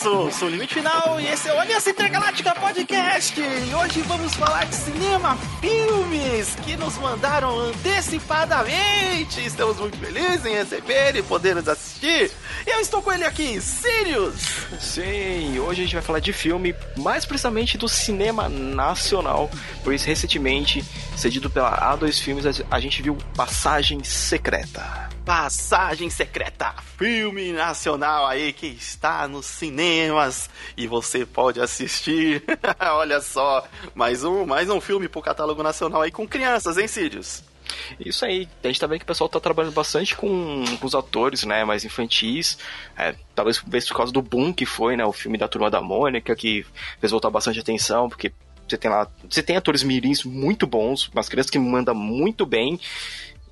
sou, sou o Limite Final e esse é o Aliança Intergaláctica Podcast. E hoje vamos falar de cinema, filmes que nos mandaram antecipadamente. Estamos muito felizes em receber e poder nos assistir. E eu estou com ele aqui, Sirius. Sim, hoje a gente vai falar de filme, mais precisamente do cinema nacional, pois recentemente, cedido pela A2 Filmes, a gente viu Passagem Secreta. Passagem Secreta, filme nacional aí que está nos cinemas e você pode assistir. Olha só, mais um, mais um filme pro catálogo nacional aí com crianças, hein, Sídios? Isso aí, a gente tá vendo que o pessoal tá trabalhando bastante com, com os atores, né, mais infantis, é, talvez por causa do boom que foi, né, o filme da Turma da Mônica, que fez voltar bastante atenção, porque você tem lá, você tem atores mirins muito bons, umas crianças que mandam muito bem,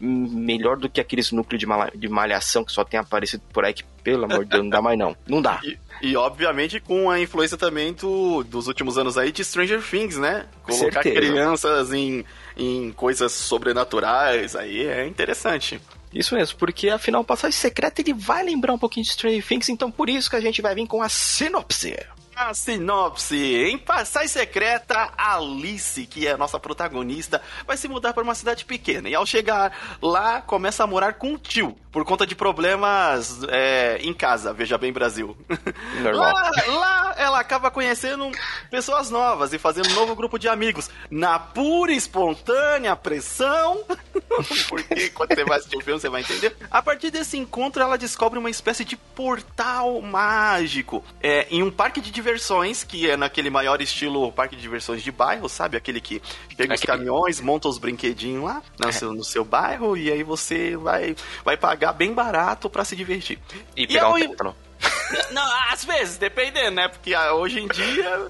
melhor do que aqueles núcleos de, mal, de malhação que só tem aparecido por aí, que pelo amor de Deus, não dá mais não. Não dá. E, e obviamente com a influência também do, dos últimos anos aí de Stranger Things, né? Colocar Certeza. crianças em, em coisas sobrenaturais aí é interessante. Isso mesmo, porque afinal, Passagem Secreta ele vai lembrar um pouquinho de Stranger Things, então por isso que a gente vai vir com a sinopse. A sinopse. Em Passagem Secreta, Alice, que é a nossa protagonista, vai se mudar para uma cidade pequena. E ao chegar lá, começa a morar com o tio, por conta de problemas é, em casa, veja bem, Brasil. Lá, lá ela acaba conhecendo pessoas novas e fazendo um novo grupo de amigos. Na pura e espontânea pressão. porque quando você vai assistir o filme, você vai entender. A partir desse encontro, ela descobre uma espécie de portal mágico é, em um parque de diversões que é naquele maior estilo parque de diversões de bairro, sabe? Aquele que pega os caminhões, monta os brinquedinhos lá no, é. seu, no seu bairro e aí você vai, vai pagar bem barato para se divertir. E, e pegar um tétano. Não, às vezes, dependendo, né? Porque ah, hoje em dia.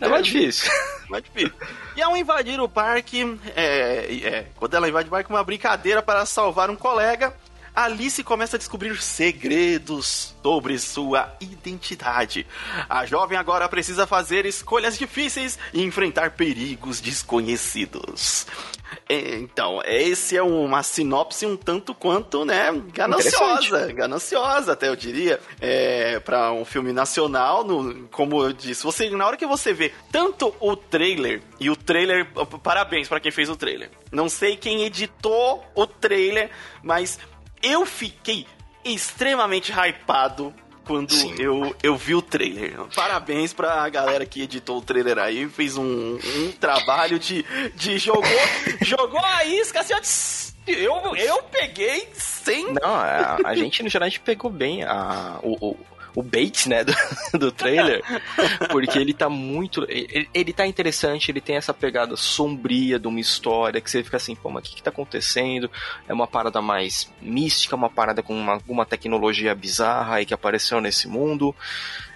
É mais difícil. Mais difícil. E ao invadir o parque, é, é, quando ela invade o parque, uma brincadeira para salvar um colega, Alice começa a descobrir segredos sobre sua identidade. A jovem agora precisa fazer escolhas difíceis e enfrentar perigos desconhecidos. Então, esse é uma sinopse um tanto quanto, né, gananciosa, gananciosa até eu diria, é, para um filme nacional, no, como eu disse, você na hora que você vê tanto o trailer e o trailer, parabéns para quem fez o trailer. Não sei quem editou o trailer, mas eu fiquei extremamente hypado quando eu, eu vi o trailer. Parabéns pra galera que editou o trailer aí, fez um, um trabalho de, de jogou, jogou a isca assim, ó, eu, eu peguei sem. Não, a, a gente no geral a gente pegou bem a, o, o bait, né, do, do trailer, porque ele tá muito. Ele, ele tá interessante, ele tem essa pegada sombria de uma história que você fica assim, pô, mas o que, que tá acontecendo? É uma parada mais mística, uma parada com uma, alguma tecnologia bizarra aí que apareceu nesse mundo.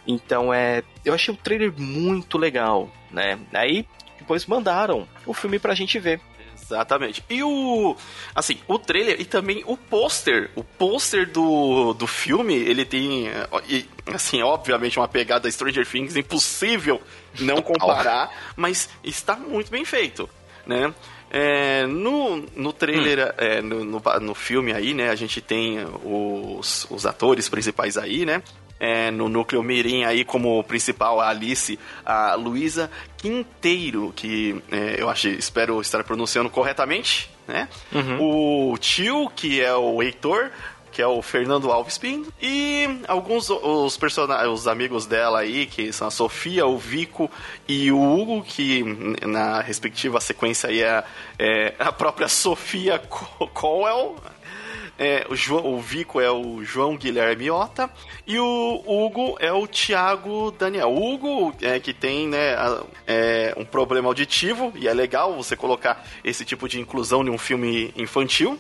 Então é. Eu achei o trailer muito legal, né? Aí depois mandaram o filme pra gente ver. Exatamente. E o. Assim, o trailer e também o pôster. O pôster do, do filme, ele tem. E, assim, obviamente, uma pegada Stranger Things impossível não comparar, mas está muito bem feito, né? É, no, no trailer, hum. é, no, no, no, filme aí, né, a gente tem os, os atores principais aí, né? É, no núcleo Mirim aí como principal a Alice, a Luísa Quinteiro, que é, eu acho, espero estar pronunciando corretamente, né? Uhum. O tio, que é o Heitor, que é o Fernando Alves Pinto, e alguns os personagens, os amigos dela aí, que são a Sofia, o Vico e o Hugo, que na respectiva sequência aí é, é a própria Sofia Cowell, é, o, João, o Vico é o João Guilherme Ota e o Hugo é o Thiago Daniel. O Hugo é que tem né, é, um problema auditivo e é legal você colocar esse tipo de inclusão em um filme infantil.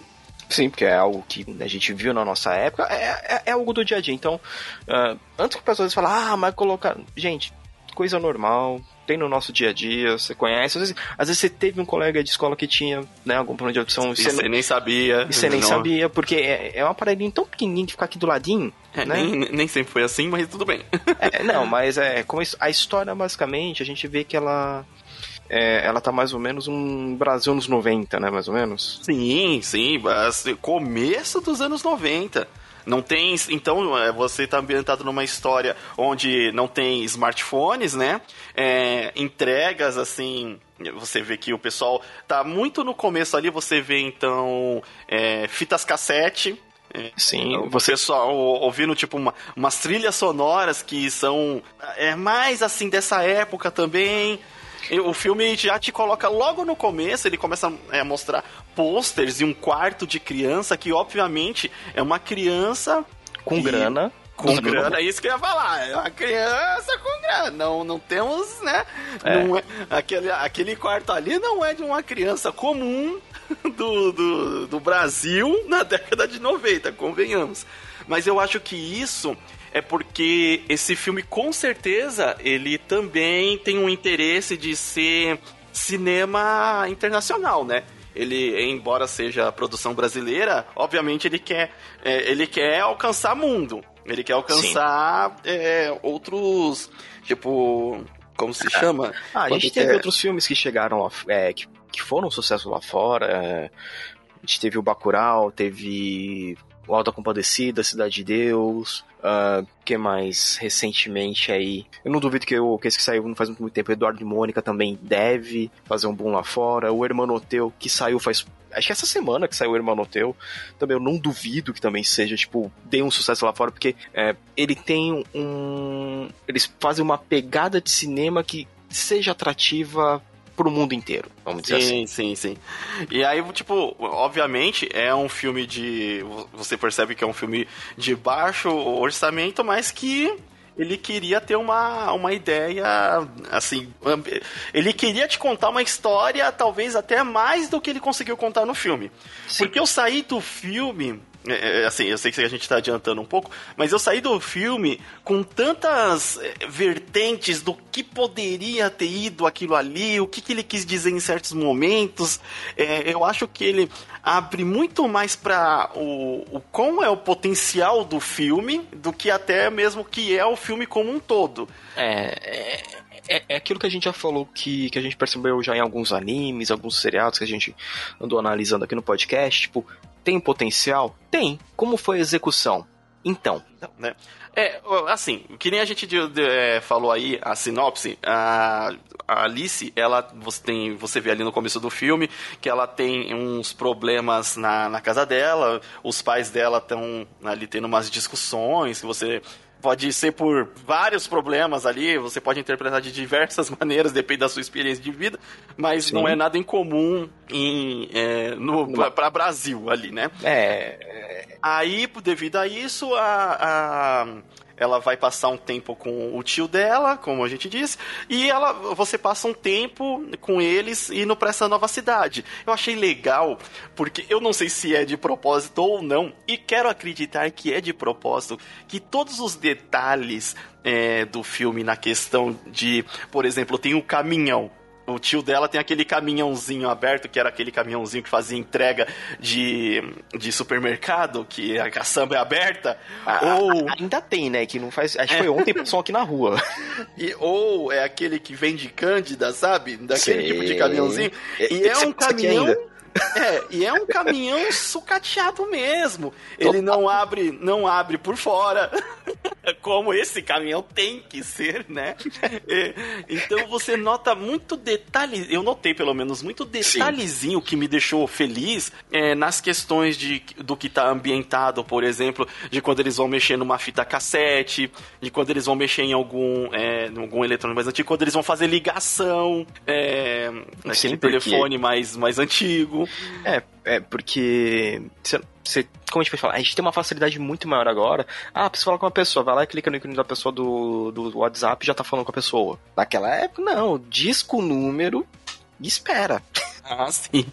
Sim, porque é algo que a gente viu na nossa época, é, é, é algo do dia a dia. Então, uh, antes que as pessoas falem, ah, mas colocar. Gente, coisa normal, tem no nosso dia a dia, você conhece. Às vezes, às vezes você teve um colega de escola que tinha né, algum problema de audição. E você, você nem sabia. E você nem sabia, porque é, é um aparelhinho tão pequenininho que fica aqui do ladinho. É, né? nem, nem sempre foi assim, mas tudo bem. É, não, mas é como isso, a história, basicamente, a gente vê que ela. É, ela tá mais ou menos um Brasil nos 90, né? Mais ou menos. Sim, sim. Começo dos anos 90. Não tem. Então, é, você está ambientado numa história onde não tem smartphones, né? É, entregas assim. Você vê que o pessoal tá muito no começo ali, você vê então é, fitas cassete, Sim, você só ouvindo tipo uma, umas trilhas sonoras que são é mais assim dessa época também. O filme já te coloca logo no começo, ele começa a mostrar posters e um quarto de criança que obviamente é uma criança com grana com grana, é isso que eu ia falar. É uma criança com grana. Não, não temos, né? É. Não é, aquele, aquele quarto ali não é de uma criança comum do, do, do Brasil na década de 90, convenhamos. Mas eu acho que isso é porque esse filme, com certeza, ele também tem um interesse de ser cinema internacional, né? Ele, embora seja produção brasileira, obviamente ele quer, é, ele quer alcançar mundo. Ele quer alcançar é, outros, tipo, como se chama? Ah, a gente teve outros filmes que chegaram, é, que que foram um sucesso lá fora. É, a gente teve o Bacurau, teve o Alta Compadecida, Cidade de Deus, uh, que mais recentemente aí? Eu não duvido que, o, que esse que saiu não faz muito tempo, Eduardo e Mônica também deve fazer um boom lá fora. O Hermanoteu, que saiu faz. Acho que essa semana que saiu o Hermanoteu, também eu não duvido que também seja, tipo, dê um sucesso lá fora, porque é, ele tem um. Eles fazem uma pegada de cinema que seja atrativa pro mundo inteiro, vamos dizer sim, assim. Sim, sim, sim. E aí, tipo, obviamente é um filme de. Você percebe que é um filme de baixo orçamento, mas que ele queria ter uma, uma ideia, assim, ele queria te contar uma história, talvez até mais do que ele conseguiu contar no filme. Sim. Porque eu saí do filme é, é, assim, eu sei que a gente está adiantando um pouco, mas eu saí do filme com tantas é, vertentes do que poderia ter ido aquilo ali, o que, que ele quis dizer em certos momentos. É, eu acho que ele abre muito mais para o, o qual é o potencial do filme do que até mesmo que é o filme como um todo. É, é, é, aquilo que a gente já falou que, que a gente percebeu já em alguns animes, alguns seriados que a gente andou analisando aqui no podcast, tipo, tem potencial? Tem. Como foi a execução? Então. Né? É, assim, que nem a gente de, de, é, falou aí, a sinopse, a, a, Alice, ela, você, tem, você vê ali no começo do filme que ela tem uns problemas na, na casa dela, os pais dela estão ali tendo umas discussões, que você pode ser por vários problemas ali, você pode interpretar de diversas maneiras, depende da sua experiência de vida, mas Sim. não é nada incomum em, é, no, para Brasil ali, né? É. Aí, devido a isso, a, a ela vai passar um tempo com o tio dela, como a gente disse, e ela, você passa um tempo com eles indo para essa nova cidade. Eu achei legal, porque eu não sei se é de propósito ou não, e quero acreditar que é de propósito, que todos os detalhes é, do filme na questão de, por exemplo, tem o caminhão o tio dela tem aquele caminhãozinho aberto, que era aquele caminhãozinho que fazia entrega de, de supermercado, que a caçamba é aberta. Ah, ou ainda tem, né? Que não faz. Acho que foi ontem passou aqui na rua. E, ou é aquele que vende cândida, sabe? Daquele Sei. tipo de caminhãozinho. E é um caminhão é, e é um caminhão sucateado mesmo. Ele não abre, não abre por fora, como esse caminhão tem que ser, né? Então você nota muito detalhe, eu notei pelo menos muito detalhezinho Sim. que me deixou feliz é, nas questões de, do que está ambientado, por exemplo, de quando eles vão mexer numa fita cassete, de quando eles vão mexer em algum, é, em algum eletrônico mais antigo, quando eles vão fazer ligação, é, naquele telefone mais, mais antigo. É, é porque. Você, como a gente pode falar? A gente tem uma facilidade muito maior agora. Ah, precisa falar com uma pessoa, vai lá e clica no ícone da pessoa do, do WhatsApp e já tá falando com a pessoa. Naquela época, não. Disco número e espera. Ah, sim.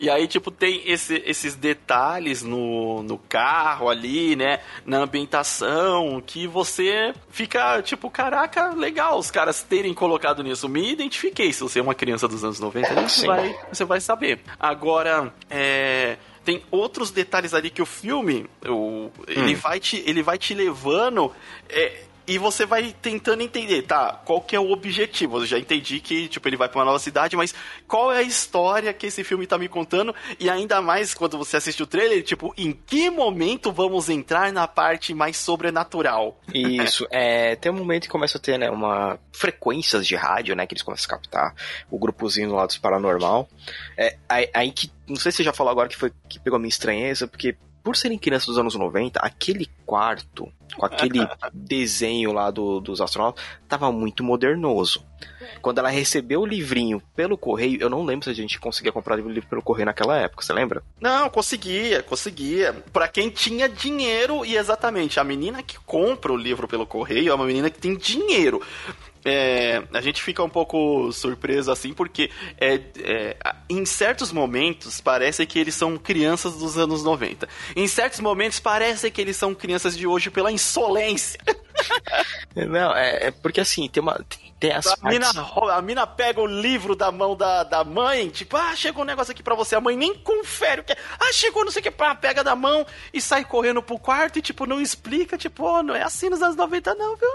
E aí, tipo, tem esse, esses detalhes no, no carro ali, né? Na ambientação, que você fica, tipo, caraca, legal os caras terem colocado nisso. Me identifiquei. Se você é uma criança dos anos 90, você vai, você vai saber. Agora, é tem outros detalhes ali que o filme o, ele, hum. vai te, ele vai te levando é, e você vai tentando entender, tá, qual que é o objetivo? Eu já entendi que, tipo, ele vai pra uma nova cidade, mas qual é a história que esse filme tá me contando? E ainda mais quando você assiste o trailer, tipo, em que momento vamos entrar na parte mais sobrenatural? Isso, é, tem um momento que começa a ter, né, uma frequências de rádio, né, que eles começam a captar o grupozinho lado dos paranormal. É, aí, aí que, não sei se você já falou agora que foi que pegou a minha estranheza, porque por serem crianças dos anos 90, aquele quarto, com aquele desenho lá do, dos astronautas, tava muito modernoso. Quando ela recebeu o livrinho pelo correio, eu não lembro se a gente conseguia comprar o livro pelo correio naquela época, você lembra? Não, conseguia, conseguia. Para quem tinha dinheiro, e exatamente, a menina que compra o livro pelo correio é uma menina que tem dinheiro. É, a gente fica um pouco surpreso assim, porque é, é, em certos momentos parece que eles são crianças dos anos 90. Em certos momentos parece que eles são crianças de hoje pela insolência. Não, é, é porque assim, tem uma. Tem as a, mina, a mina pega o livro da mão da, da mãe, tipo, ah, chegou um negócio aqui pra você. A mãe nem confere o que é. Ah, chegou não sei o que, pá, pega da mão e sai correndo pro quarto e, tipo, não explica, tipo, oh, não é assim nos anos 90, não, viu?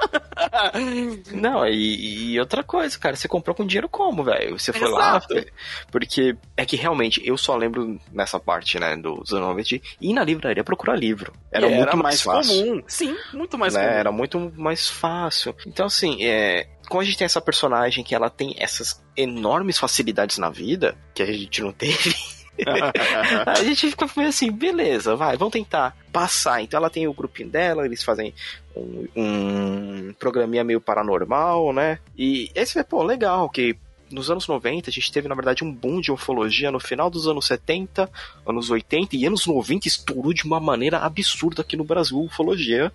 não, e, e, outra coisa, cara, você comprou com dinheiro como, velho? Você foi Exato. lá. Porque é que realmente eu só lembro nessa parte, né, dos anos 90 de ir na livraria procurar livro. Era muito era mais, mais fácil. comum. Sim, muito mais né? comum. Era muito mais fácil. Então, assim, é, como a gente tem essa personagem que ela tem essas enormes facilidades na vida, que a gente não teve. a gente fica assim, beleza, vai, vamos tentar passar. Então ela tem o grupinho dela, eles fazem um, um programinha meio paranormal, né? E esse é, pô, legal, que nos anos 90 a gente teve, na verdade, um boom de ufologia no final dos anos 70, anos 80 e anos 90 estourou de uma maneira absurda aqui no Brasil ufologia,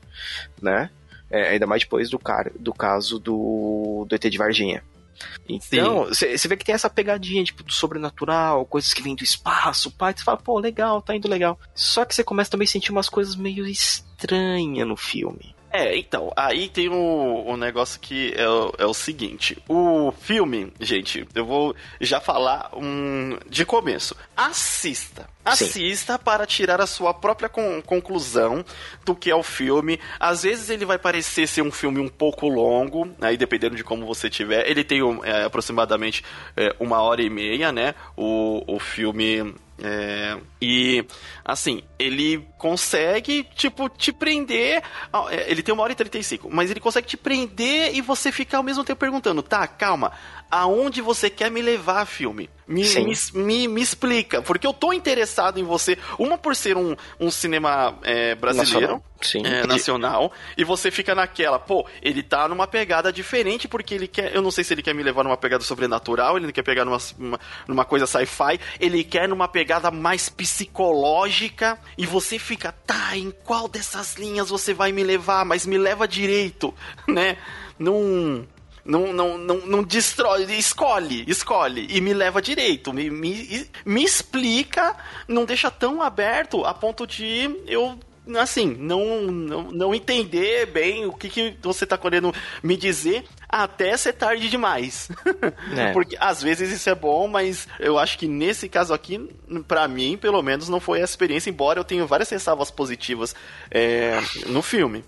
né? É, ainda mais depois do, cara, do caso do, do ET de Varginha. Então, você vê que tem essa pegadinha, tipo, do sobrenatural, coisas que vêm do espaço, pai, você fala, pô, legal, tá indo legal. Só que você começa também a sentir umas coisas meio estranhas no filme. É, então, aí tem um, um negócio que é o, é o seguinte: o filme, gente, eu vou já falar um, de começo. Assista. Assista Sim. para tirar a sua própria con conclusão do que é o filme. Às vezes ele vai parecer ser um filme um pouco longo, aí dependendo de como você tiver. Ele tem é, aproximadamente é, uma hora e meia, né? O, o filme é, e assim, ele consegue, tipo, te prender. É, ele tem uma hora e 35, mas ele consegue te prender e você ficar ao mesmo tempo perguntando: tá, calma, aonde você quer me levar, filme? Me, me, me, me, explica, porque eu tô interessado em você. Uma por ser um, um cinema é, brasileiro, nacional, é, nacional, e você fica naquela, pô, ele tá numa pegada diferente, porque ele quer. Eu não sei se ele quer me levar numa pegada sobrenatural, ele não quer pegar numa, uma, numa coisa sci-fi, ele quer numa pegada mais psicológica, e você fica, tá, em qual dessas linhas você vai me levar? Mas me leva direito, né? Num não, não, não, não destrói, escolhe, escolhe e me leva direito, me, me, me explica, não deixa tão aberto a ponto de eu assim, não, não, não entender bem o que, que você está querendo me dizer até ser tarde demais. É. Porque às vezes isso é bom, mas eu acho que nesse caso aqui, para mim, pelo menos, não foi essa experiência, embora eu tenha várias ressalvas positivas é, no filme.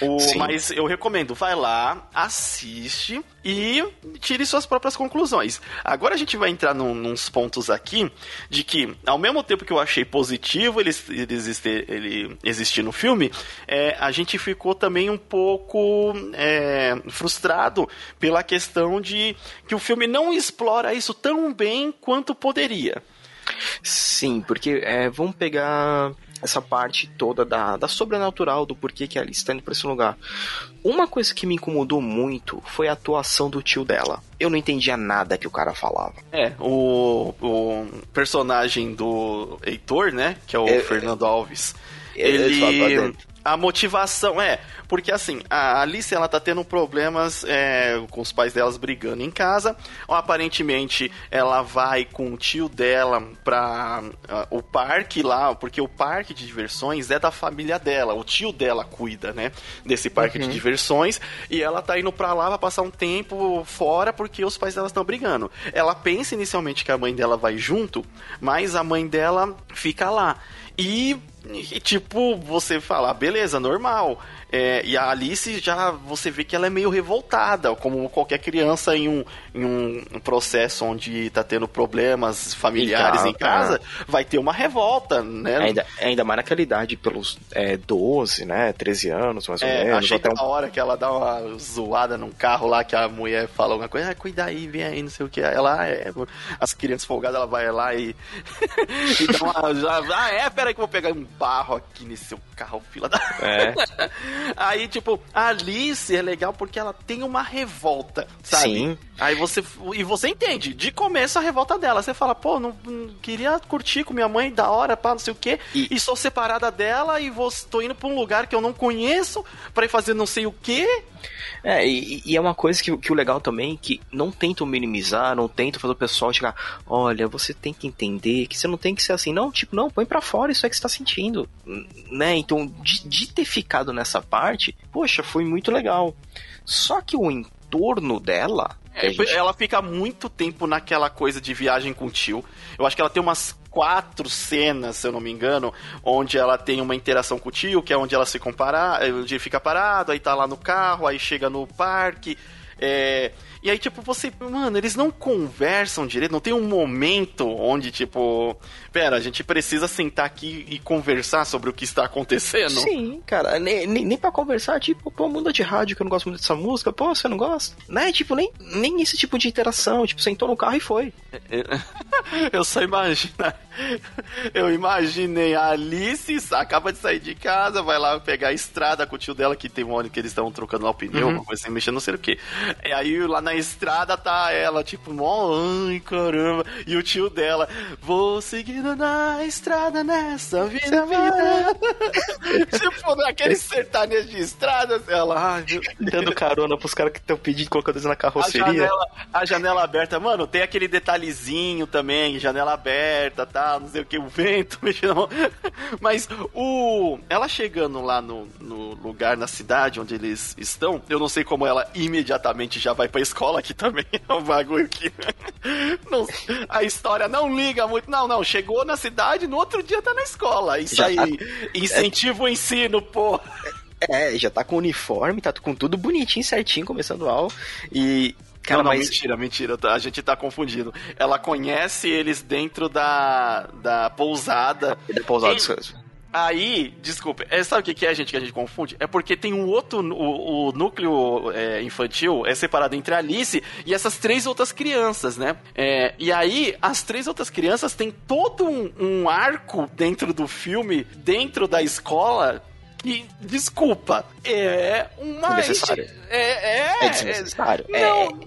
O, mas eu recomendo, vai lá, assiste e tire suas próprias conclusões. Agora a gente vai entrar num, nos pontos aqui de que, ao mesmo tempo que eu achei positivo ele, ele, existir, ele existir no filme, é, a gente ficou também um pouco é, frustrado pela questão de que o filme não explora isso tão bem quanto poderia. Sim, porque é, vamos pegar essa parte toda da, da sobrenatural, do porquê que a Alice está indo pra esse lugar. Uma coisa que me incomodou muito foi a atuação do tio dela. Eu não entendia nada que o cara falava. É, o, o personagem do Heitor, né? Que é o é, Fernando Alves. É, ele a motivação é porque assim a Alice ela tá tendo problemas é, com os pais delas brigando em casa. Ou, aparentemente ela vai com o tio dela para uh, o parque lá porque o parque de diversões é da família dela. O tio dela cuida né desse parque uhum. de diversões. E ela tá indo para lá para passar um tempo fora porque os pais dela estão brigando. Ela pensa inicialmente que a mãe dela vai junto mas a mãe dela fica lá e e, tipo, você falar, beleza, normal. É, e a Alice já você vê que ela é meio revoltada, como qualquer criança em um, em um processo onde tá tendo problemas familiares em casa, vai ter uma revolta, né? Ainda, ainda mais naquela idade, pelos é, 12, né? 13 anos, mais ou É, menos. achei até um- hora que ela dá uma zoada num carro lá, que a mulher fala alguma coisa, ah, cuida aí, vem aí, não sei o que. Ela, ah, é, as crianças folgadas, ela vai lá e, e dá uma, já, ah, é, pera aí que eu vou pegar um barro aqui nesse seu carro, fila da... É. Aí, tipo, a Alice é legal porque ela tem uma revolta, sabe? Sim. Aí você. E você entende, de começo a revolta dela. Você fala, pô, não, não queria curtir com minha mãe da hora, pá, não sei o quê. E- E, sou separada dela e vou, tô indo pra um lugar que eu não conheço pra ir fazer não sei o quê. É, e, e é uma coisa que, que o legal também, que não tentam minimizar, não tentam fazer o pessoal chegar, olha, você tem que entender que você não tem que ser assim, não, tipo, não, põe pra fora isso aí que você tá sentindo, né? Então, de, de ter ficado nessa parte, poxa, foi muito legal. Só que o entorno dela, É, gente- Ela fica muito tempo naquela coisa de viagem com o tio. Eu acho que ela tem umas quatro cenas, se eu não me engano, onde ela tem uma interação com o tio, que é onde ela se compara, onde ele fica parado, aí tá lá no carro, aí chega no parque. é, E aí, tipo, você. Mano, eles não conversam direito, não tem um momento onde, tipo. Pera, a gente precisa sentar aqui e conversar sobre o que está acontecendo. Sim, cara, nem, nem, nem pra conversar, tipo, pô, muda de rádio que eu não gosto muito dessa música, pô, você não gosta? Né? Tipo, nem, nem esse tipo de interação, tipo, sentou no carro e foi. Eu só imagino. Eu imaginei a Alice acaba de sair de casa, vai lá pegar a estrada com o tio dela, que tem um ano que eles estão trocando lá o pneu, Uhum. uma coisa assim, mexendo não sei o que. E aí lá na estrada tá ela, tipo, mó, ai caramba. E o tio dela, vou seguindo na estrada nessa vida. vida. tipo, naquele sertanejo de estrada, ela, ai, meu Dando carona pros caras que estão pedindo, colocando isso na a carroceria. janela, a janela aberta, mano, tem aquele detalhezinho também, janela aberta, tá, não sei o que, o vento mexendo. Mas o ela chegando lá no, no lugar na cidade onde eles estão, eu não sei como ela imediatamente já vai pra escola aqui também, é um bagulho que não- a história não liga muito. Não, não, chegou na cidade, no outro dia tá na escola. Isso Já aí tá- incentiva o ensino, pô. É, já tá com uniforme, tá com tudo bonitinho, certinho, começando a aula. E, cara, não, não, mas. mentira, mentira, tá- a gente tá confundindo. Ela conhece eles dentro da, da pousada. Da pousada coisas. Aí, desculpe, é, sabe o que, que é, gente, que a gente confunde? É porque tem um outro, o, o núcleo é, infantil é separado entre a Alice e essas três outras crianças, né? É, e aí, as três outras crianças têm todo um, um arco dentro do filme, dentro da escola, que, desculpa, é uma... Desnecessário. É, é, É desnecessário. é, É, não,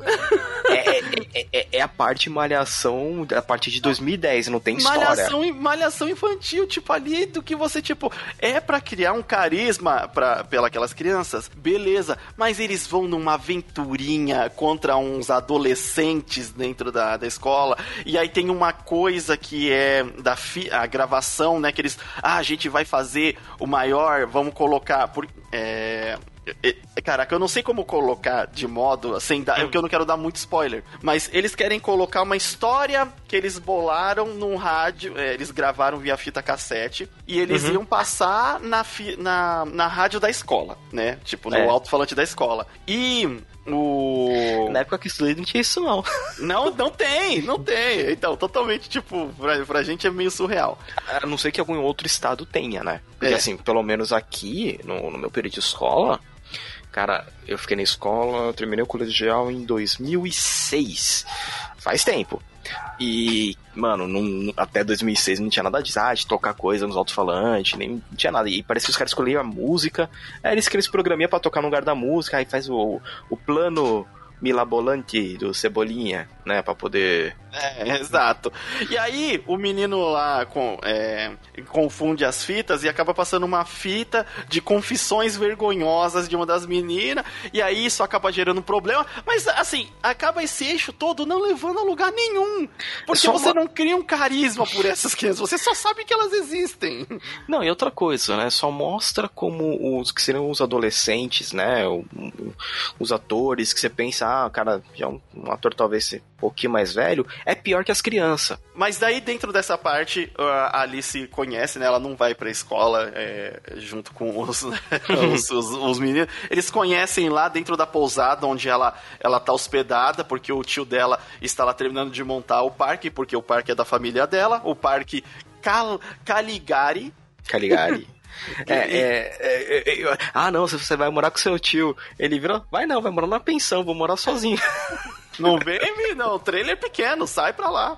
É, é, é- é a parte malhação da parte de 2010, não tem história. Malhação, malhação infantil, tipo, ali do que você, tipo, é pra criar um carisma pra, pela aquelas crianças, beleza, mas eles vão numa aventurinha contra uns adolescentes dentro da, da escola, e aí tem uma coisa que é da fi, a gravação, né, que eles, ah, a gente vai fazer o maior, vamos colocar, por, é... é- Caraca, eu não sei como colocar de modo sem dar, porque eu não quero dar muito spoiler. Mas eles querem colocar uma história que eles bolaram num rádio, é, eles gravaram via fita cassete e eles Uhum. iam passar na, na, na rádio da escola, né? Tipo, no É. alto-falante da escola. E o. Na época que estudei não tinha isso, não. Não, não tem, não tem. Então, totalmente, tipo, pra, pra gente é meio surreal. A não ser que algum outro estado tenha, né? Porque É. assim, pelo menos aqui, no, no meu período de escola, cara, eu fiquei na escola, terminei o colegial em 2006. Faz tempo. E, mano, não- até 2006 não tinha nada de, ah, de tocar coisa nos alto-falantes, nem não tinha nada. E parecia que os caras escolhiam a música, aí eles criam esse programinha pra tocar no lugar da música, aí faz o, o plano milabolante do Cebolinha, né, pra poder... É, exato. E aí, o menino lá com, é, confunde as fitas e acaba passando uma fita de confissões vergonhosas de uma das meninas, e aí isso acaba gerando um problema. Mas, assim, acaba esse eixo todo não levando a lugar nenhum. Porque você uma- não cria um carisma por essas crianças, você só sabe que elas existem. Não, e outra coisa, né? Só mostra como os que seriam os adolescentes, né? os atores que você pensa, pensar, o cara já é um, um ator talvez um pouquinho mais velho, é pior que as crianças. Mas daí, dentro dessa parte, a Alice conhece, né? Ela não vai pra escola é, junto com os, né, os, os, os, meninos. Eles conhecem lá dentro da pousada onde ela, ela tá hospedada, porque o tio dela está lá terminando de montar o parque, porque o parque é da família dela. O parque Cal Caligari. Caligari. É, é, é, é, ah, não, você vai morar com seu tio. Ele virou, vai não, vai morar na pensão, vou morar sozinho. Não vem, não. O trailer é pequeno, sai pra lá.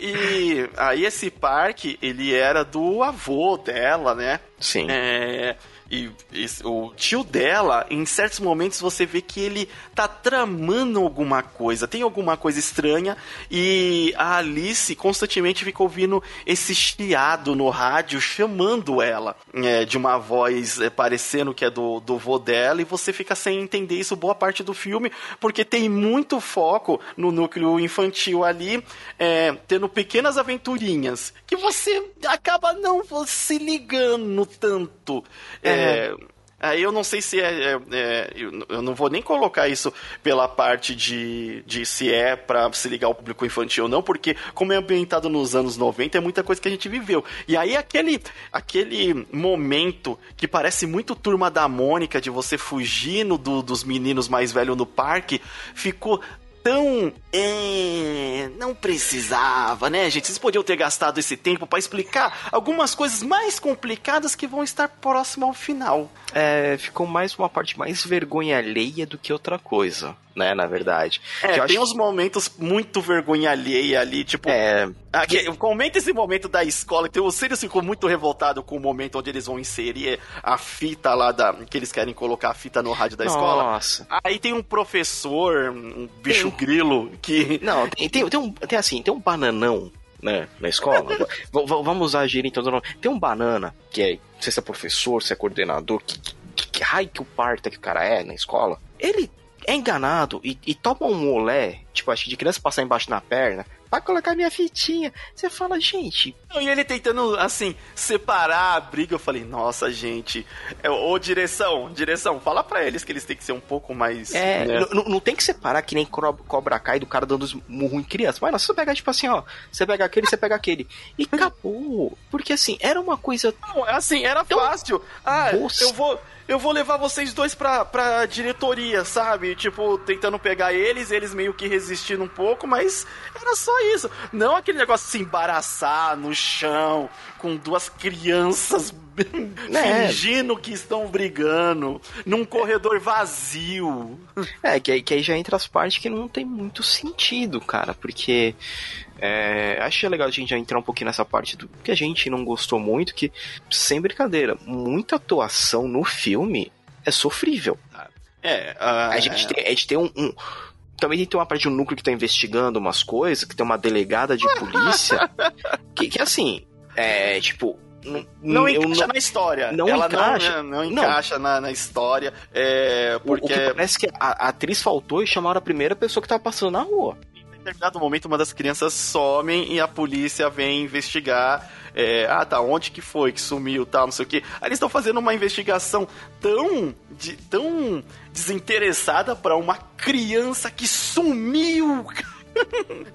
E aí esse parque, ele era do avô dela, né? Sim. É, e, e, o tio dela, em certos momentos você vê que ele tá tramando alguma coisa, tem alguma coisa estranha. E a Alice constantemente fica ouvindo esse chiado no rádio chamando ela é, de uma voz é, parecendo que é do, do vô dela. E você fica sem entender isso boa parte do filme porque tem muito foco no núcleo infantil ali, é, tendo pequenas aventurinhas que você acaba não se ligando tanto. É, é, aí eu não sei se é, é, é, Eu não vou nem colocar isso pela parte de, de se é para se ligar ao público infantil ou não, porque, como é ambientado nos anos 90, é muita coisa que a gente viveu. E aí, aquele, aquele momento que parece muito turma da Mônica, de você fugindo do, dos meninos mais velhos no parque, ficou tão. É, não precisava, né, gente? Vocês podiam ter gastado esse tempo para explicar algumas coisas mais complicadas que vão estar próximo ao final. É, ficou mais uma parte mais vergonha alheia do que outra coisa né, na verdade. É, tem acho... uns momentos muito vergonha alheia ali, tipo... É... Aqui, comenta esse momento da escola, então o Sirius ficou muito revoltado com o momento onde eles vão inserir a fita lá da... que eles querem colocar a fita no rádio da Nossa. escola. Nossa. Aí tem um professor, um bicho tem... grilo, que... Não, tem, tem, tem, um, tem assim, tem um bananão né, na escola. vamos usar a gíria então. Tem um banana, que é, não sei se é professor, se é coordenador, que, que, que raio que o parta que o cara é na escola. Ele é enganado e, e toma um olé, tipo, acho que de criança passar embaixo na perna, vai colocar minha fitinha. Você fala, gente. E ele tentando, assim, separar a briga. Eu falei, nossa, gente. É, ô, direção, direção, fala para eles que eles têm que ser um pouco mais. É, né? não tem que separar que nem cobra cai do cara dando murro em criança. Mas não, você pega, tipo assim, ó. Você pega aquele, você pega aquele. E acabou. Porque assim, era uma coisa. Não, assim, era fácil. Ah, Nossa. eu vou eu vou levar vocês dois pra, pra diretoria, sabe? Tipo, tentando pegar eles, eles meio que resistindo um pouco, mas era só isso. Não aquele negócio de se embaraçar no chão, com duas crianças. Fingindo que estão brigando, num corredor vazio. É, que aí, que aí já entra as partes que não tem muito sentido, cara, porque é, acho legal a gente já entrar um pouquinho nessa parte do que a gente não gostou muito, que, sem brincadeira, muita atuação no filme é sofrível. É, uh, a, gente tem, a gente tem um, um também tem uma parte de um núcleo que tá investigando umas coisas, que tem uma delegada de polícia, que, que assim, é tipo. Não, não encaixa não, na história. Não Ela encaixa. Não, não encaixa na, na, história. É, porque... O, o parece que a, atriz faltou e chamaram a primeira pessoa que tava passando na rua determinado momento uma das crianças somem e a polícia vem investigar. É, ah, tá, onde que foi que sumiu, tal, não sei o que. Aí eles estão fazendo uma investigação tão, de, tão desinteressada para uma criança que sumiu.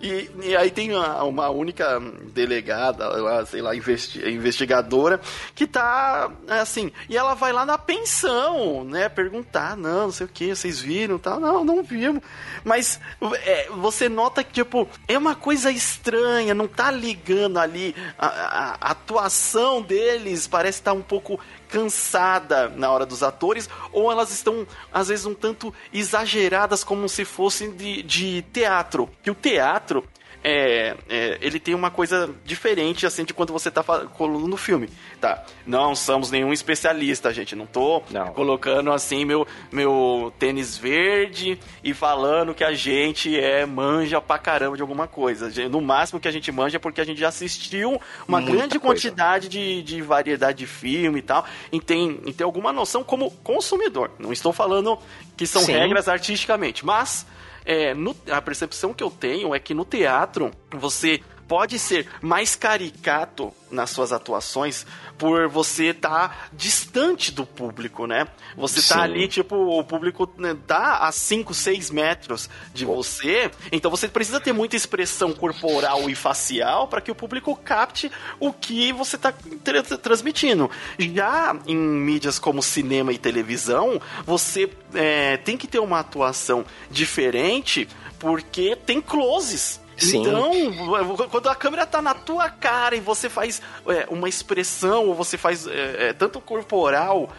e, e, aí tem uma, uma, única delegada, sei lá, investi investigadora, que tá assim, e ela vai lá na pensão, né, perguntar, não, não sei o que, vocês viram tal, não, não vimos. Mas é, você nota que, tipo, é uma coisa estranha, não tá ligando ali, a, a, a atuação deles parece estar tá um pouco cansada na hora dos atores, ou elas estão, às vezes, um tanto exageradas como se fossem de, de teatro. Que o teatro é, é, ele tem uma coisa diferente assim de quando você tá colando no filme, tá? Não somos nenhum especialista, gente. Não tô não. colocando assim meu, meu tênis verde e falando que a gente é manja pra caramba de alguma coisa. No máximo que a gente manja é porque a gente já assistiu uma Muita grande coisa. quantidade de, de variedade de filme e tal, e tem, e tem alguma noção como consumidor. Não estou falando que são Sim. regras artisticamente, mas é, no, a percepção que eu tenho é que no teatro você pode ser mais caricato nas suas atuações por você estar tá distante do público, né? Você tá Sim. ali, tipo, o público né, tá a 5, 6 metros de você, então você precisa ter muita expressão corporal e facial para que o público capte o que você tá tra transmitindo. Já em mídias como cinema e televisão, você é, tem que ter uma atuação diferente porque tem closes. Sim. Então, quando a câmera tá na tua cara e você faz é, uma expressão, ou você faz é, é, tanto corporal,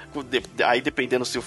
aí dependendo se,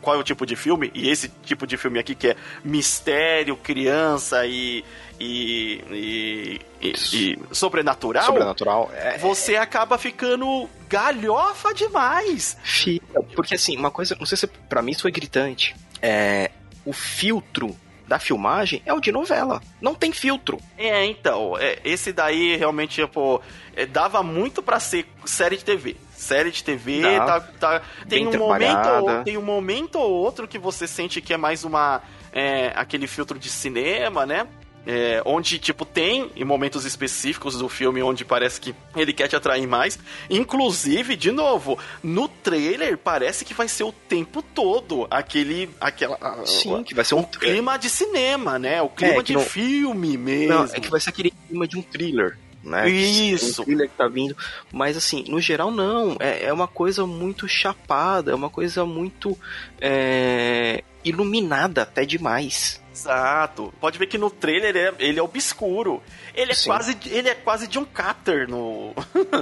qual é o tipo de filme, e esse tipo de filme aqui que é mistério, criança e. E, e, e, e sobrenatural, sobrenatural é... você acaba ficando galhofa demais. Fica, porque assim, uma coisa, não sei se para mim isso foi gritante. É, o filtro da filmagem é o de novela. Não tem filtro. É, então, é, esse daí realmente, tipo, é, dava muito para ser série de TV. Série de TV, tá, tá, tem um momento, tem um momento ou outro que você sente que é mais uma é, aquele filtro de cinema, né? É, onde, tipo, tem em momentos específicos do filme onde parece que ele quer te atrair mais. Inclusive, de novo, no trailer parece que vai ser o tempo todo aquele. aquela Sim, que vai ser um clima de cinema, né? O clima é, de não... filme mesmo. Não, é que vai ser aquele clima de um thriller. Né? Isso. Um thriller que tá vindo. Mas assim, no geral, não. É, é uma coisa muito chapada, é uma coisa muito é, iluminada até demais. Exato. Pode ver que no trailer ele é, ele é obscuro. Ele é, quase, ele é quase John Carter no.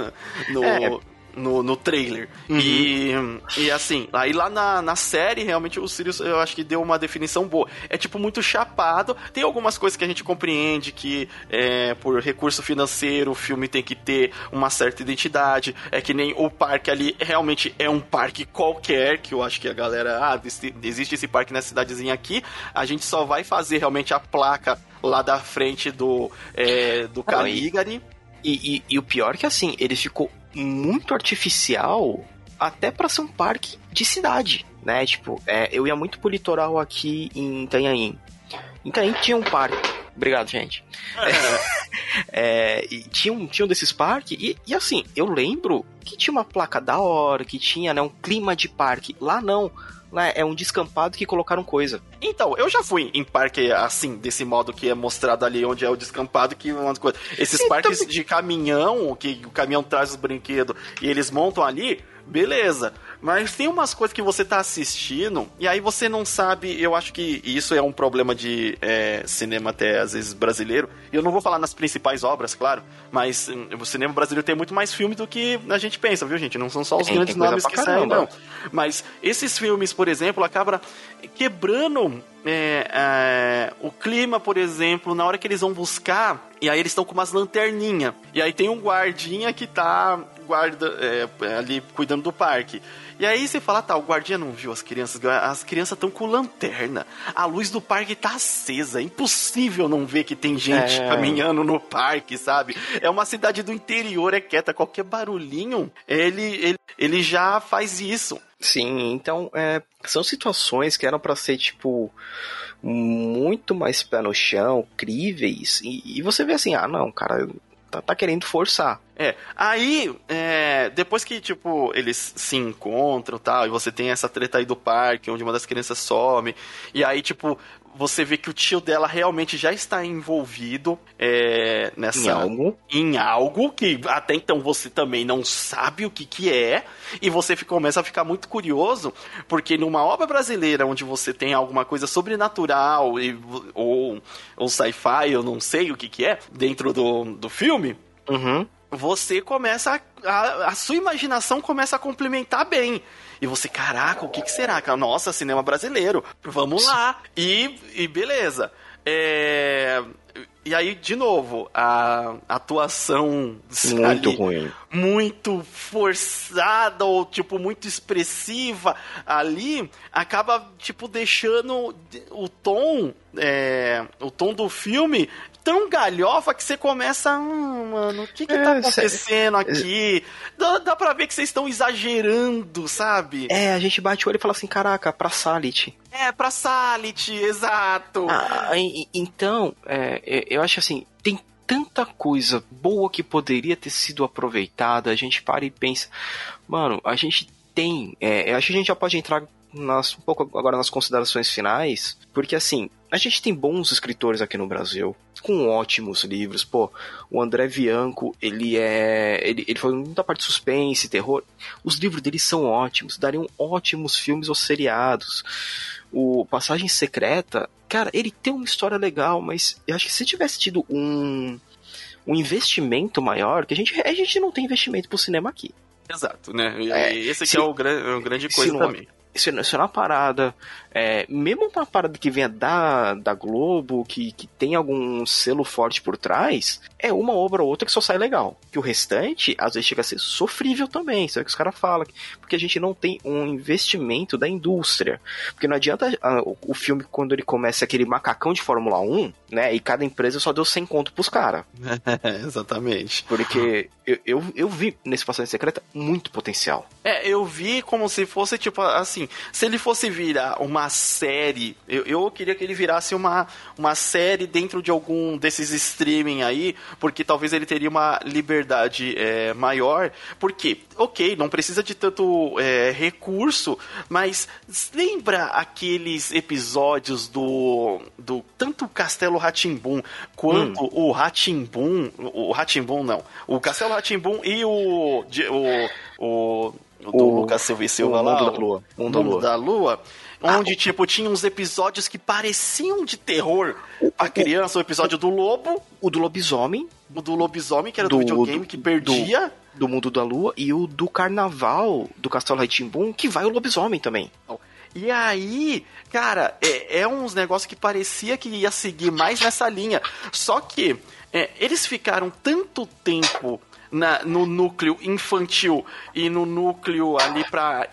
no... É, no, no trailer. Uhum. E, e assim, aí lá na, na série, realmente o Sirius eu acho que deu uma definição boa. É tipo muito chapado. Tem algumas coisas que a gente compreende que é, por recurso financeiro o filme tem que ter uma certa identidade. É que nem o parque ali realmente é um parque qualquer, que eu acho que a galera, ah, existe esse parque na cidadezinha aqui, a gente só vai fazer realmente a placa lá da frente do, é, do Caligari. E, e, e, o pior é que assim, ele ficou muito artificial até para ser um parque de cidade, né? Tipo, é, eu ia muito pro litoral aqui em Itanhaém. Em Itanhaém tinha um parque. Obrigado, gente. É, é, e tinha, um, tinha um desses parques, e, e assim, eu lembro que tinha uma placa da hora, que tinha né, um clima de parque. Lá não né, é um descampado que colocaram coisa. Então, eu já fui em parque assim, desse modo que é mostrado ali onde é o descampado, que uma coisa. Esses então... parques de caminhão, que o caminhão traz os brinquedos e eles montam ali, beleza. Mas tem umas coisas que você tá assistindo e aí você não sabe. Eu acho que isso é um problema de é, cinema, até às vezes brasileiro. E eu não vou falar nas principais obras, claro, mas hum, o cinema brasileiro tem muito mais filme do que a gente pensa, viu, gente? Não são só os grandes nomes que saem, não. Mas esses filmes, por exemplo, acabam quebrando é, é, o clima, por exemplo, na hora que eles vão buscar, e aí eles estão com umas lanterninhas. E aí tem um guardinha que tá guarda é, ali cuidando do parque. E aí você fala, tá, o guardiã não viu as crianças, as crianças estão com lanterna, a luz do parque tá acesa, é impossível não ver que tem gente é. caminhando no parque, sabe? É uma cidade do interior, é quieta, qualquer barulhinho, ele, ele, ele já faz isso. Sim, então é, são situações que eram para ser tipo muito mais pé no chão, críveis, e, e, você vê assim, ah não, cara, tá, tá querendo forçar. É, aí, é, depois que, tipo, eles se encontram tal, e você tem essa treta aí do parque, onde uma das crianças some, e aí, tipo, você vê que o tio dela realmente já está envolvido é, nessa em algo. em algo que até então você também não sabe o que que é e você começa a ficar muito curioso porque numa obra brasileira onde você tem alguma coisa sobrenatural e, ou, ou sci-fi eu não sei o que que é dentro do, do filme uhum. Você começa a, a, a sua imaginação começa a complementar bem e você, caraca, o que, que será? Nossa, cinema brasileiro. Vamos lá. E, e beleza. É... E aí, de novo, a atuação muito ali, ruim. Muito forçada ou, tipo, muito expressiva ali, acaba, tipo, deixando o tom, é, o tom do filme tão galhofa que você começa, hum, mano, o que que tá é, acontecendo aqui? Dá, dá pra ver que vocês estão exagerando, sabe? É, a gente bate o olho e fala assim, caraca, pra Salit. É, pra Salit, exato. Ah, então, é, eu acho assim, tem tanta coisa boa que poderia ter sido aproveitada. A gente para e pensa, mano, a gente tem. É, acho que a gente já pode entrar nas, um pouco agora nas considerações finais, porque assim, a gente tem bons escritores aqui no Brasil, com ótimos livros. Pô, o André Bianco, ele é. Ele, ele foi muita parte de suspense, terror. Os livros dele são ótimos, dariam ótimos filmes ou seriados. O Passagem Secreta, cara, ele tem uma história legal, mas eu acho que se tivesse tido um, um investimento maior, que a gente, a gente não tem investimento pro cinema aqui. Exato, né? É, esse aqui se, é o, o grande coisa não, também se, se é uma parada, é, mesmo uma parada que venha da, da Globo, que, que tem algum selo forte por trás, é uma obra ou outra que só sai legal. Que o restante, às vezes, chega a ser sofrível também, é o que os caras falam. Porque a gente não tem um investimento da indústria. Porque não adianta a, o, o, filme, quando ele começa aquele macacão de Fórmula 1, né, e cada empresa só deu 100 conto pros caras. Exatamente. Porque eu, eu, eu vi nesse Passagem Secreta muito potencial. É, eu vi como se fosse, tipo, assim, se ele fosse virar uma série, eu, eu queria que ele virasse uma, uma série dentro de algum desses streaming aí, porque talvez ele teria uma liberdade é, maior. Porque, ok, não precisa de tanto é, recurso, mas lembra aqueles episódios do, do tanto Castelo Ratimbum quanto hum. o Ratimbum, o Ratimbum não, o Castelo Ratimbum e o, o, o do o, Lucas Silva e Silva lá. Mundo da Lua. Mundo, mundo da Lua. Onde, ah, tipo, tinha uns episódios que pareciam de terror a criança. O episódio do lobo. O do lobisomem. O do lobisomem, que era do, do videogame, que perdia. Do, do, Mundo da Lua. E o do carnaval do Castelo Ratimbum, que vai o lobisomem também. E aí, cara, é, é uns negócios que parecia que ia seguir mais nessa linha. Só que é, eles ficaram tanto tempo na, no núcleo infantil e no núcleo ali pra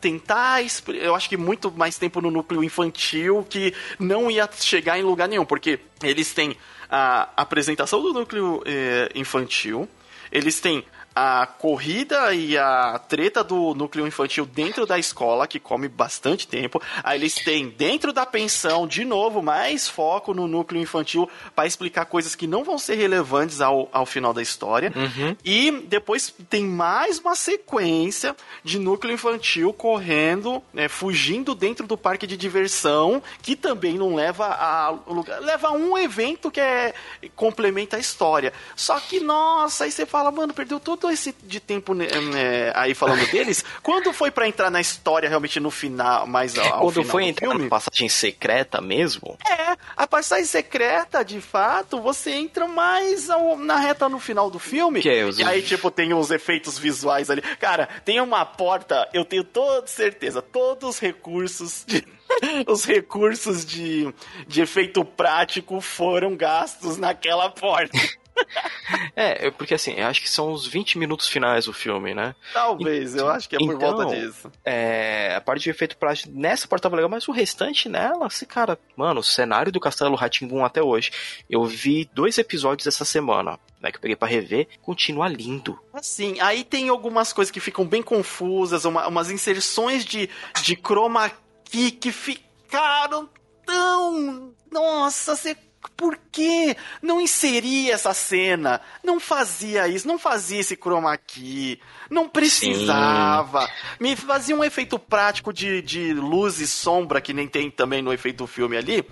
tentar, eu acho que muito mais tempo no núcleo infantil que não ia chegar em lugar nenhum, porque eles têm a apresentação do núcleo eh, infantil, eles têm a corrida e a treta do núcleo infantil dentro da escola, que come bastante tempo. Aí eles têm dentro da pensão, de novo, mais foco no núcleo infantil para explicar coisas que não vão ser relevantes ao, ao final da história. Uhum. E depois tem mais uma sequência de núcleo infantil correndo, né, fugindo dentro do parque de diversão, que também não leva a lugar. Leva um evento que é complementa a história. Só que, nossa, aí você fala, mano, perdeu todo esse de tempo né, né aí falando deles, quando foi para entrar na história realmente no final, mais ao, ao Quando foi entrar filme, na passagem secreta mesmo? É, a passagem secreta, de fato, você entra mais ao, na reta no final do filme. Que é, os... E aí, tipo, tem os efeitos visuais ali. Cara, tem uma porta, eu tenho toda certeza, todos os recursos de os recursos de, de efeito prático foram gastos naquela porta. é, porque assim, eu acho que são os 20 minutos finais do filme, né? Talvez, eu acho que é por então, volta disso. É, a parte de efeito prático nessa parte tava legal, mas o restante nela, assim, cara, mano, o cenário do Castelo Ratimbun até hoje. Eu vi dois episódios essa semana, né, que eu peguei para rever, continua lindo. Assim, aí tem algumas coisas que ficam bem confusas, uma, umas inserções de, de chroma key que ficaram tão. Nossa, você por que não inseria essa cena? Não fazia isso, não fazia esse chroma key, não precisava. Sim. Me fazia um efeito prático de, de luz e sombra, que nem tem também no efeito do filme ali,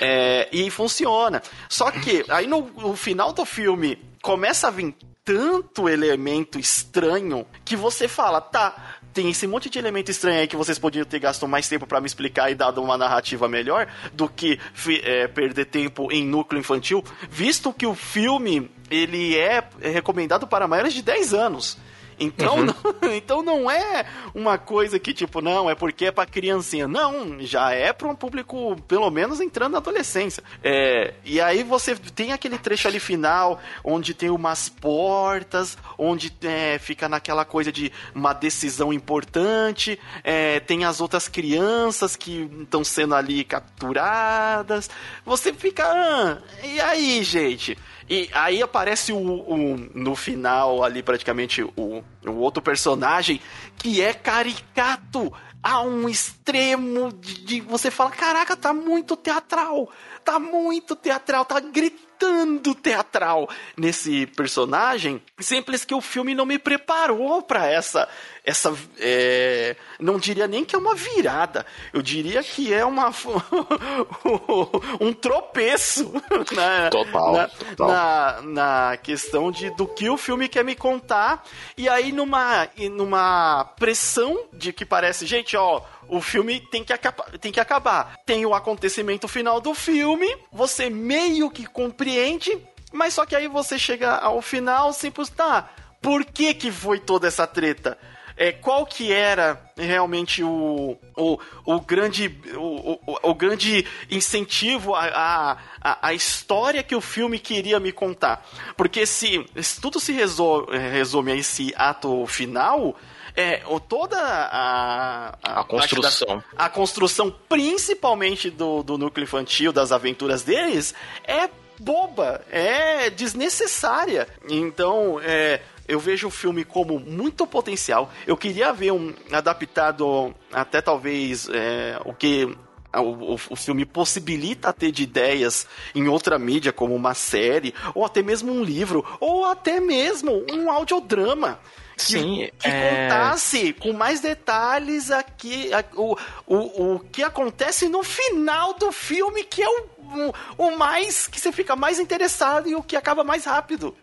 é, e funciona. Só que aí no, no final do filme começa a vir tanto elemento estranho que você fala, tá, tem esse monte de elemento estranho aí que vocês podiam ter gasto mais tempo para me explicar e dado uma narrativa melhor do que é, perder tempo em núcleo infantil, visto que o filme ele é recomendado para maiores de 10 anos. Então, uhum. não, então não é uma coisa que, tipo, não, é porque é pra criancinha. Não, já é pra um público, pelo menos, entrando na adolescência. É, e aí você tem aquele trecho ali final, onde tem umas portas, onde é, fica naquela coisa de uma decisão importante, é, tem as outras crianças que estão sendo ali capturadas. Você fica, ah, e aí, gente? E aí aparece o, o, no final ali praticamente o, o outro personagem que é caricato a um extremo de, de, você fala, caraca, tá muito teatral, tá muito teatral, tá gritando teatral. Nesse personagem, simples que o filme não me preparou para essa essa é, não diria nem que é uma virada, eu diria que é uma um tropeço na, total, na, total. Na, na questão de do que o filme quer me contar e aí numa numa pressão de que parece gente ó o filme tem que, acabar, tem que acabar. Tem o acontecimento final do filme, você meio que compreende, mas só que aí você chega ao final simples, tá, por que que foi toda essa treta? É, qual que era realmente o, o, o grande o, o, o grande incentivo a, a, a história que o filme queria me contar porque se, se tudo se resume, resume a esse ato final é, toda a, a, a construção. Da, a construção, principalmente do, do núcleo infantil, das aventuras deles, é boba, é desnecessária. Então, é, eu vejo o filme como muito potencial. Eu queria ver um adaptado, até talvez, é, o que o, o, filme possibilita ter de ideias em outra mídia, como uma série, ou até mesmo um livro, ou até mesmo um audiodrama. Sim, que, é... contasse com mais detalhes aqui a, o, o, o que acontece no final do filme, que é o, o, o, mais que você fica mais interessado e o que acaba mais rápido.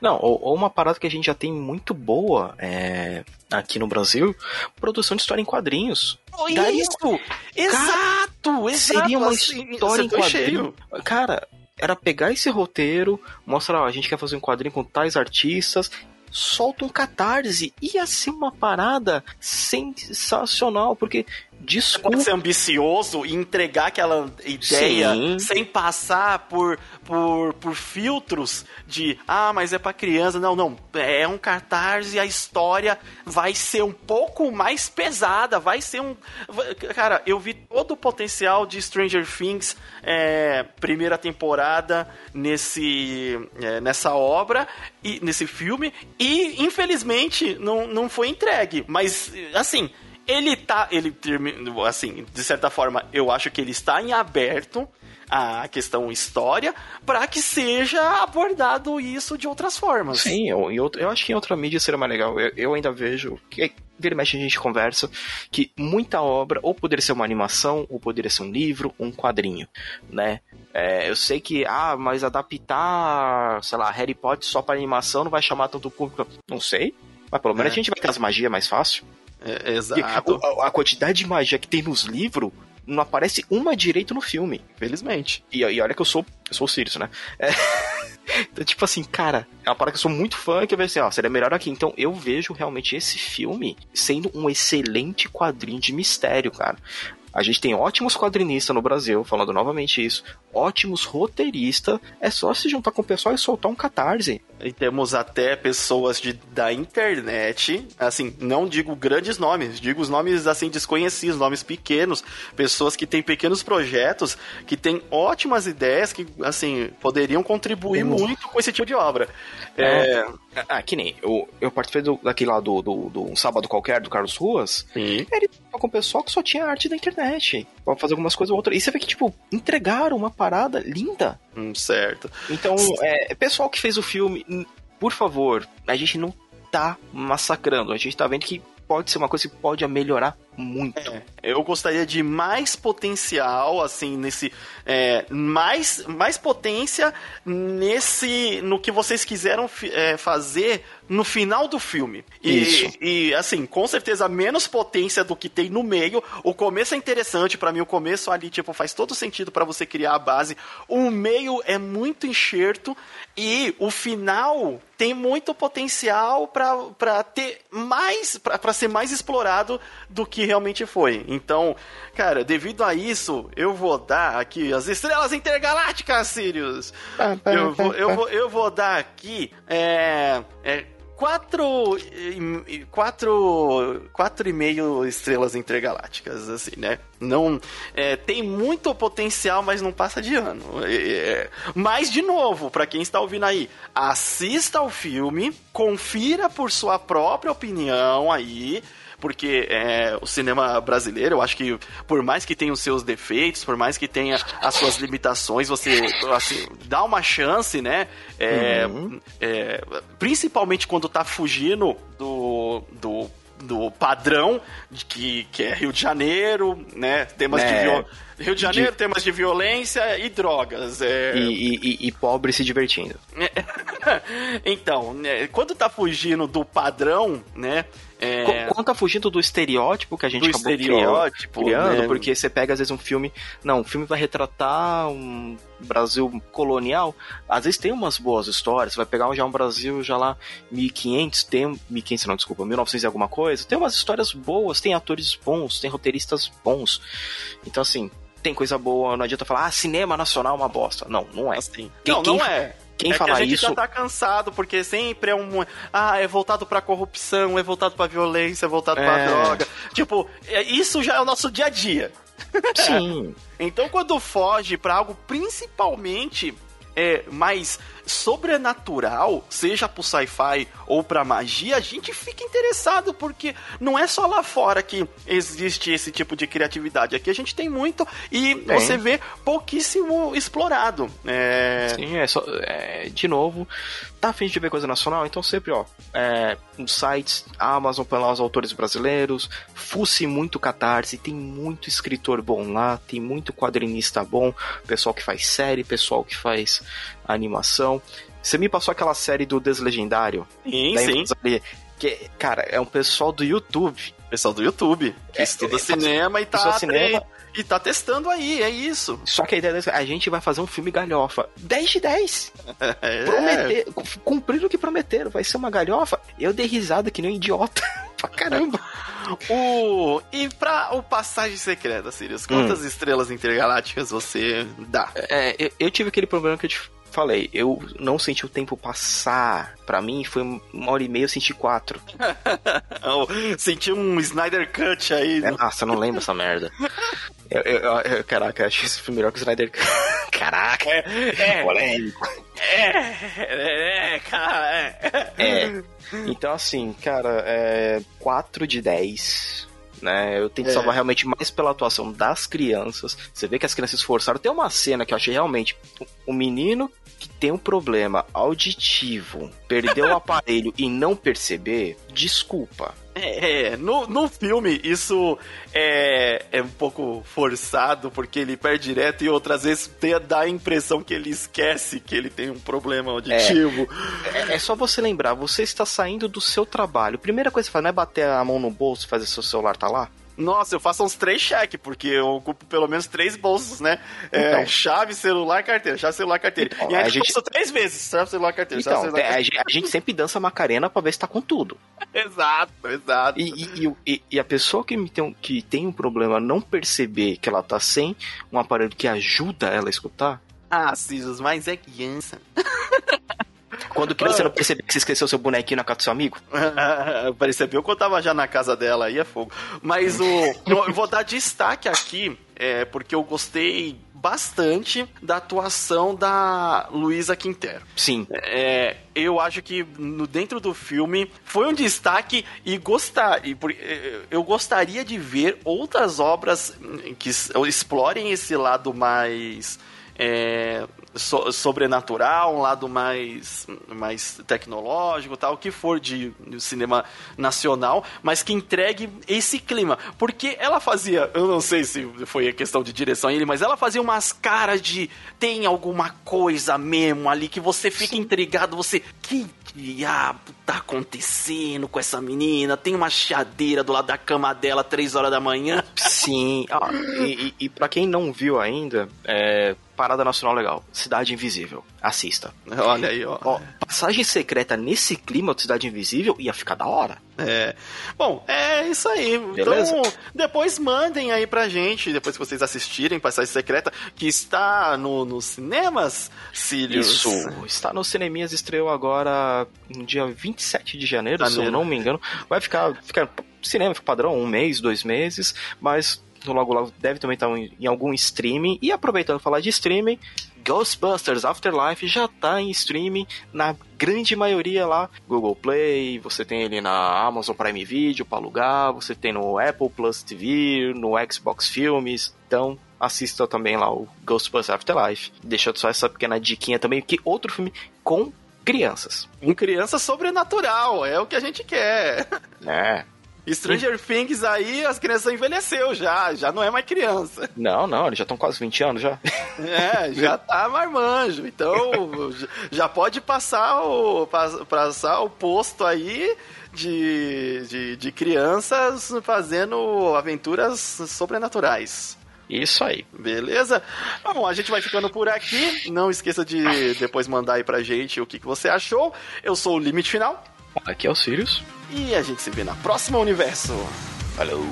Não, ou, ou uma parada que a gente já tem muito boa é, aqui no Brasil, produção de história em quadrinhos. Oh, isso! Exato! exato! Seria uma assim, história em quadrinho. Cara, era pegar esse roteiro, mostrar, ó, a gente quer fazer um quadrinho com tais artistas solta um catarse. Ia ser uma parada sensacional, porque Desculpa. Pode ser ambicioso e entregar aquela ideia Sim. sem passar por, por, por filtros de ah, mas é para criança. Não, não. É um cartaz e a história vai ser um pouco mais pesada. Vai ser um. Cara, eu vi todo o potencial de Stranger Things é, primeira temporada nesse, é, nessa obra e nesse filme. E infelizmente não, não foi entregue. Mas assim ele tá. Ele assim, de certa forma, eu acho que ele está em aberto a questão história para que seja abordado isso de outras formas. Sim, eu, eu, eu acho que em outra mídia seria mais legal. Eu, eu ainda vejo que vira mexe a gente conversa que muita obra ou poderia ser uma animação ou poderia ser um livro, um quadrinho, né? É, eu sei que ah, mas adaptar, sei lá, Harry Potter só para animação não vai chamar tanto público, não sei. Mas pelo menos é. a gente vai ter as magias mais fácil. É, exato. A, a, quantidade de magia que tem nos livros não aparece uma direito no filme. Felizmente. E, e olha que eu sou, eu sou o Sirius, né? É. Então, tipo assim, cara, é uma parada que eu sou muito fã que eu vejo assim, ó, seria melhor aqui. Então, eu vejo realmente esse filme sendo um excelente quadrinho de mistério, cara. A gente tem ótimos quadrinistas no Brasil, falando novamente isso. Ótimos roteiristas. É só se juntar com o pessoal e soltar um catarse. E temos até pessoas de, da internet, assim, não digo grandes nomes, digo os nomes assim desconhecidos, nomes pequenos, pessoas que têm pequenos projetos, que têm ótimas ideias, que assim, poderiam contribuir uhum. muito com esse tipo de obra. É... é ah, que nem, eu, eu participei do, daquele lá do, do, do um sábado qualquer do Carlos Ruas. Sim. Ele com o pessoal que só tinha arte da internet. Pra fazer algumas coisas ou outras. E você vê que, tipo, entregaram uma parada linda. Hum, certo. Então, é, pessoal que fez o filme, por favor, a gente não tá massacrando. A gente tá vendo que pode ser uma coisa que pode melhorar muito. É, eu gostaria de mais potencial, assim, nesse. É, mais, mais potência nesse. no que vocês quiseram é, fazer no final do filme. E, Isso. E, assim, com certeza menos potência do que tem no meio. O começo é interessante, para mim, o começo ali, tipo, faz todo sentido para você criar a base. O meio é muito enxerto e o final tem muito potencial para ter mais. para ser mais explorado do que realmente foi. Então, cara, devido a isso, eu vou dar aqui as estrelas intergalácticas, Sirius. Eu vou, eu vou, eu vou dar aqui. É, é, quatro, quatro, quatro e meio estrelas intergalácticas, assim, né? Não, é, tem muito potencial, mas não passa de ano. É, mas, de novo, para quem está ouvindo aí, assista ao filme, confira por sua própria opinião aí, porque é, o cinema brasileiro, eu acho que por mais que tenha os seus defeitos, por mais que tenha as suas limitações, você assim, dá uma chance, né? É, uhum. é, principalmente quando tá fugindo do, do do padrão de que, que é Rio de Janeiro, né? Temas é, de viol... Rio de Janeiro, de... temas de violência e drogas. É... E, e, e, pobre se divertindo. então, né, quando tá fugindo do padrão, né? É... Tá fugindo do estereótipo que a gente do acabou estereótipo, criando, né? porque você pega às vezes um filme. Não, o filme vai retratar um Brasil colonial. Às vezes tem umas boas histórias. Você vai pegar já um Brasil já lá 1500, tem 1500 não, desculpa, 1900 e alguma coisa. Tem umas histórias boas, tem atores bons, tem roteiristas bons. Então assim, tem coisa boa, não adianta falar, ah, cinema nacional é uma bosta. Não, não é. Assim, quem, não, não quem, é. Quem é falar que a gente isso... já tá cansado, porque sempre é um. Ah, é voltado pra corrupção, é voltado pra violência, é voltado é... pra droga. Tipo, é, isso já é o nosso dia a dia. Sim. então quando foge para algo principalmente é, mais sobrenatural, seja pro sci-fi ou pra magia, a gente fica interessado, porque não é só lá fora que existe esse tipo de criatividade. Aqui a gente tem muito e tem. você vê pouquíssimo explorado. É... Sim, é, só, é de novo, tá afim de ver coisa nacional? Então sempre, ó, é, sites, Amazon lá os autores brasileiros, fusse muito catarse, tem muito escritor bom lá, tem muito quadrinista bom, pessoal que faz série, pessoal que faz animação. Você me passou aquela série do Deslegendário? Sim, sim. Ali, que, cara, é um pessoal do YouTube. Pessoal do YouTube, que é, estuda é, cinema e tá, cinema. e tá testando aí, é isso. Só que a ideia é a gente vai fazer um filme galhofa. 10 de 10. É. Prometer, cumprir o que prometeram, vai ser uma galhofa. Eu dei risada que nem um idiota. pra caramba. o... E pra o Passagem Secreta, Sirius, quantas hum. estrelas intergalácticas você dá? É, eu, eu tive aquele problema que eu te falei, eu não senti o tempo passar. Para mim foi uma hora e meia, eu senti quatro. senti um Snyder Cut aí. É, nossa, eu não lembro essa merda. Eu, eu, eu, caraca, eu achei esse filme melhor que o Snyder Cut. Caraca, é, é polêmico. É, é, é, cara, é. é. Então, assim, cara, é 4 de 10 né? Eu tenho que é. salvar realmente mais pela atuação das crianças. Você vê que as crianças se esforçaram. Tem uma cena que eu achei realmente o um menino que tem um problema auditivo, perdeu o aparelho e não perceber, desculpa. É, é, no, no filme isso é, é um pouco forçado, porque ele perde direto e outras vezes tem, dá a impressão que ele esquece que ele tem um problema auditivo. É, é, é só você lembrar, você está saindo do seu trabalho. Primeira coisa que você faz não é bater a mão no bolso e fazer seu celular tá lá? Nossa, eu faço uns três cheques, porque eu ocupo pelo menos três bolsos, né? É, então. chave, celular, carteira, chave, celular, carteira. Então, e aí a gente faço três vezes, chave, celular, carteira, então, chave, celular, é, carteira. A gente sempre dança Macarena pra ver se tá com tudo. exato, exato. E, e, e, e, a pessoa que tem, que tem um problema não perceber que ela tá sem um aparelho que ajuda ela a escutar... Ah, Cisas, mas é criança. Quando criança, você não percebeu que você esqueceu seu bonequinho na casa do seu amigo? Percebeu quando eu tava já na casa dela, aí é fogo. Mas o, eu vou dar destaque aqui, é, porque eu gostei bastante da atuação da Luísa Quintero. Sim. É, eu acho que no, dentro do filme foi um destaque e gostar é, eu gostaria de ver outras obras que explorem esse lado mais é, so, sobrenatural, um lado mais, mais tecnológico, tal, o que for de, de, cinema nacional, mas que entregue esse clima. Porque ela fazia, eu não sei se foi a questão de direção ele, mas ela fazia umas caras de tem alguma coisa mesmo ali que você fica intrigado, você que diabo tá acontecendo com essa menina? Tem uma chadeira do lado da cama dela três horas da manhã. Sim, ah, e, e, e para quem não viu ainda, é, Parada Nacional Legal, Cidade Invisível. Assista. Olha aí, ó. ó. Passagem secreta nesse clima de Cidade Invisível ia ficar da hora. É. Bom, é isso aí. Beleza? Então, depois mandem aí pra gente, depois que vocês assistirem Passagem Secreta, que está no, nos cinemas, Sirius. Isso, está nos cineminhas, estreou agora no dia 27 de janeiro, janeiro. se eu não me engano. Vai ficar, ficar cinema padrão, um mês, dois meses, mas logo logo deve também estar em algum streaming. E aproveitando falar de streaming, Ghostbusters Afterlife já tá em streaming na grande maioria lá. Google Play, você tem ele na Amazon Prime Video para alugar, você tem no Apple Plus TV, no Xbox Filmes. Então, assista também lá o Ghostbusters Afterlife. Deixa só essa pequena diquinha também, que outro filme com crianças. Com criança sobrenatural, é o que a gente quer. É. Stranger Things aí, as crianças envelheceu já, já não é mais criança. Não, não, eles já estão quase 20 anos já. É, já tá marmanjo. Então, já pode passar o, passar o posto aí de, de, de crianças fazendo aventuras sobrenaturais. Isso aí. Beleza? Bom, a gente vai ficando por aqui. Não esqueça de depois mandar aí pra gente o que, que você achou. Eu sou o Limite Final. Aqui é o Sirius. E a gente se vê na próxima universo. Falou!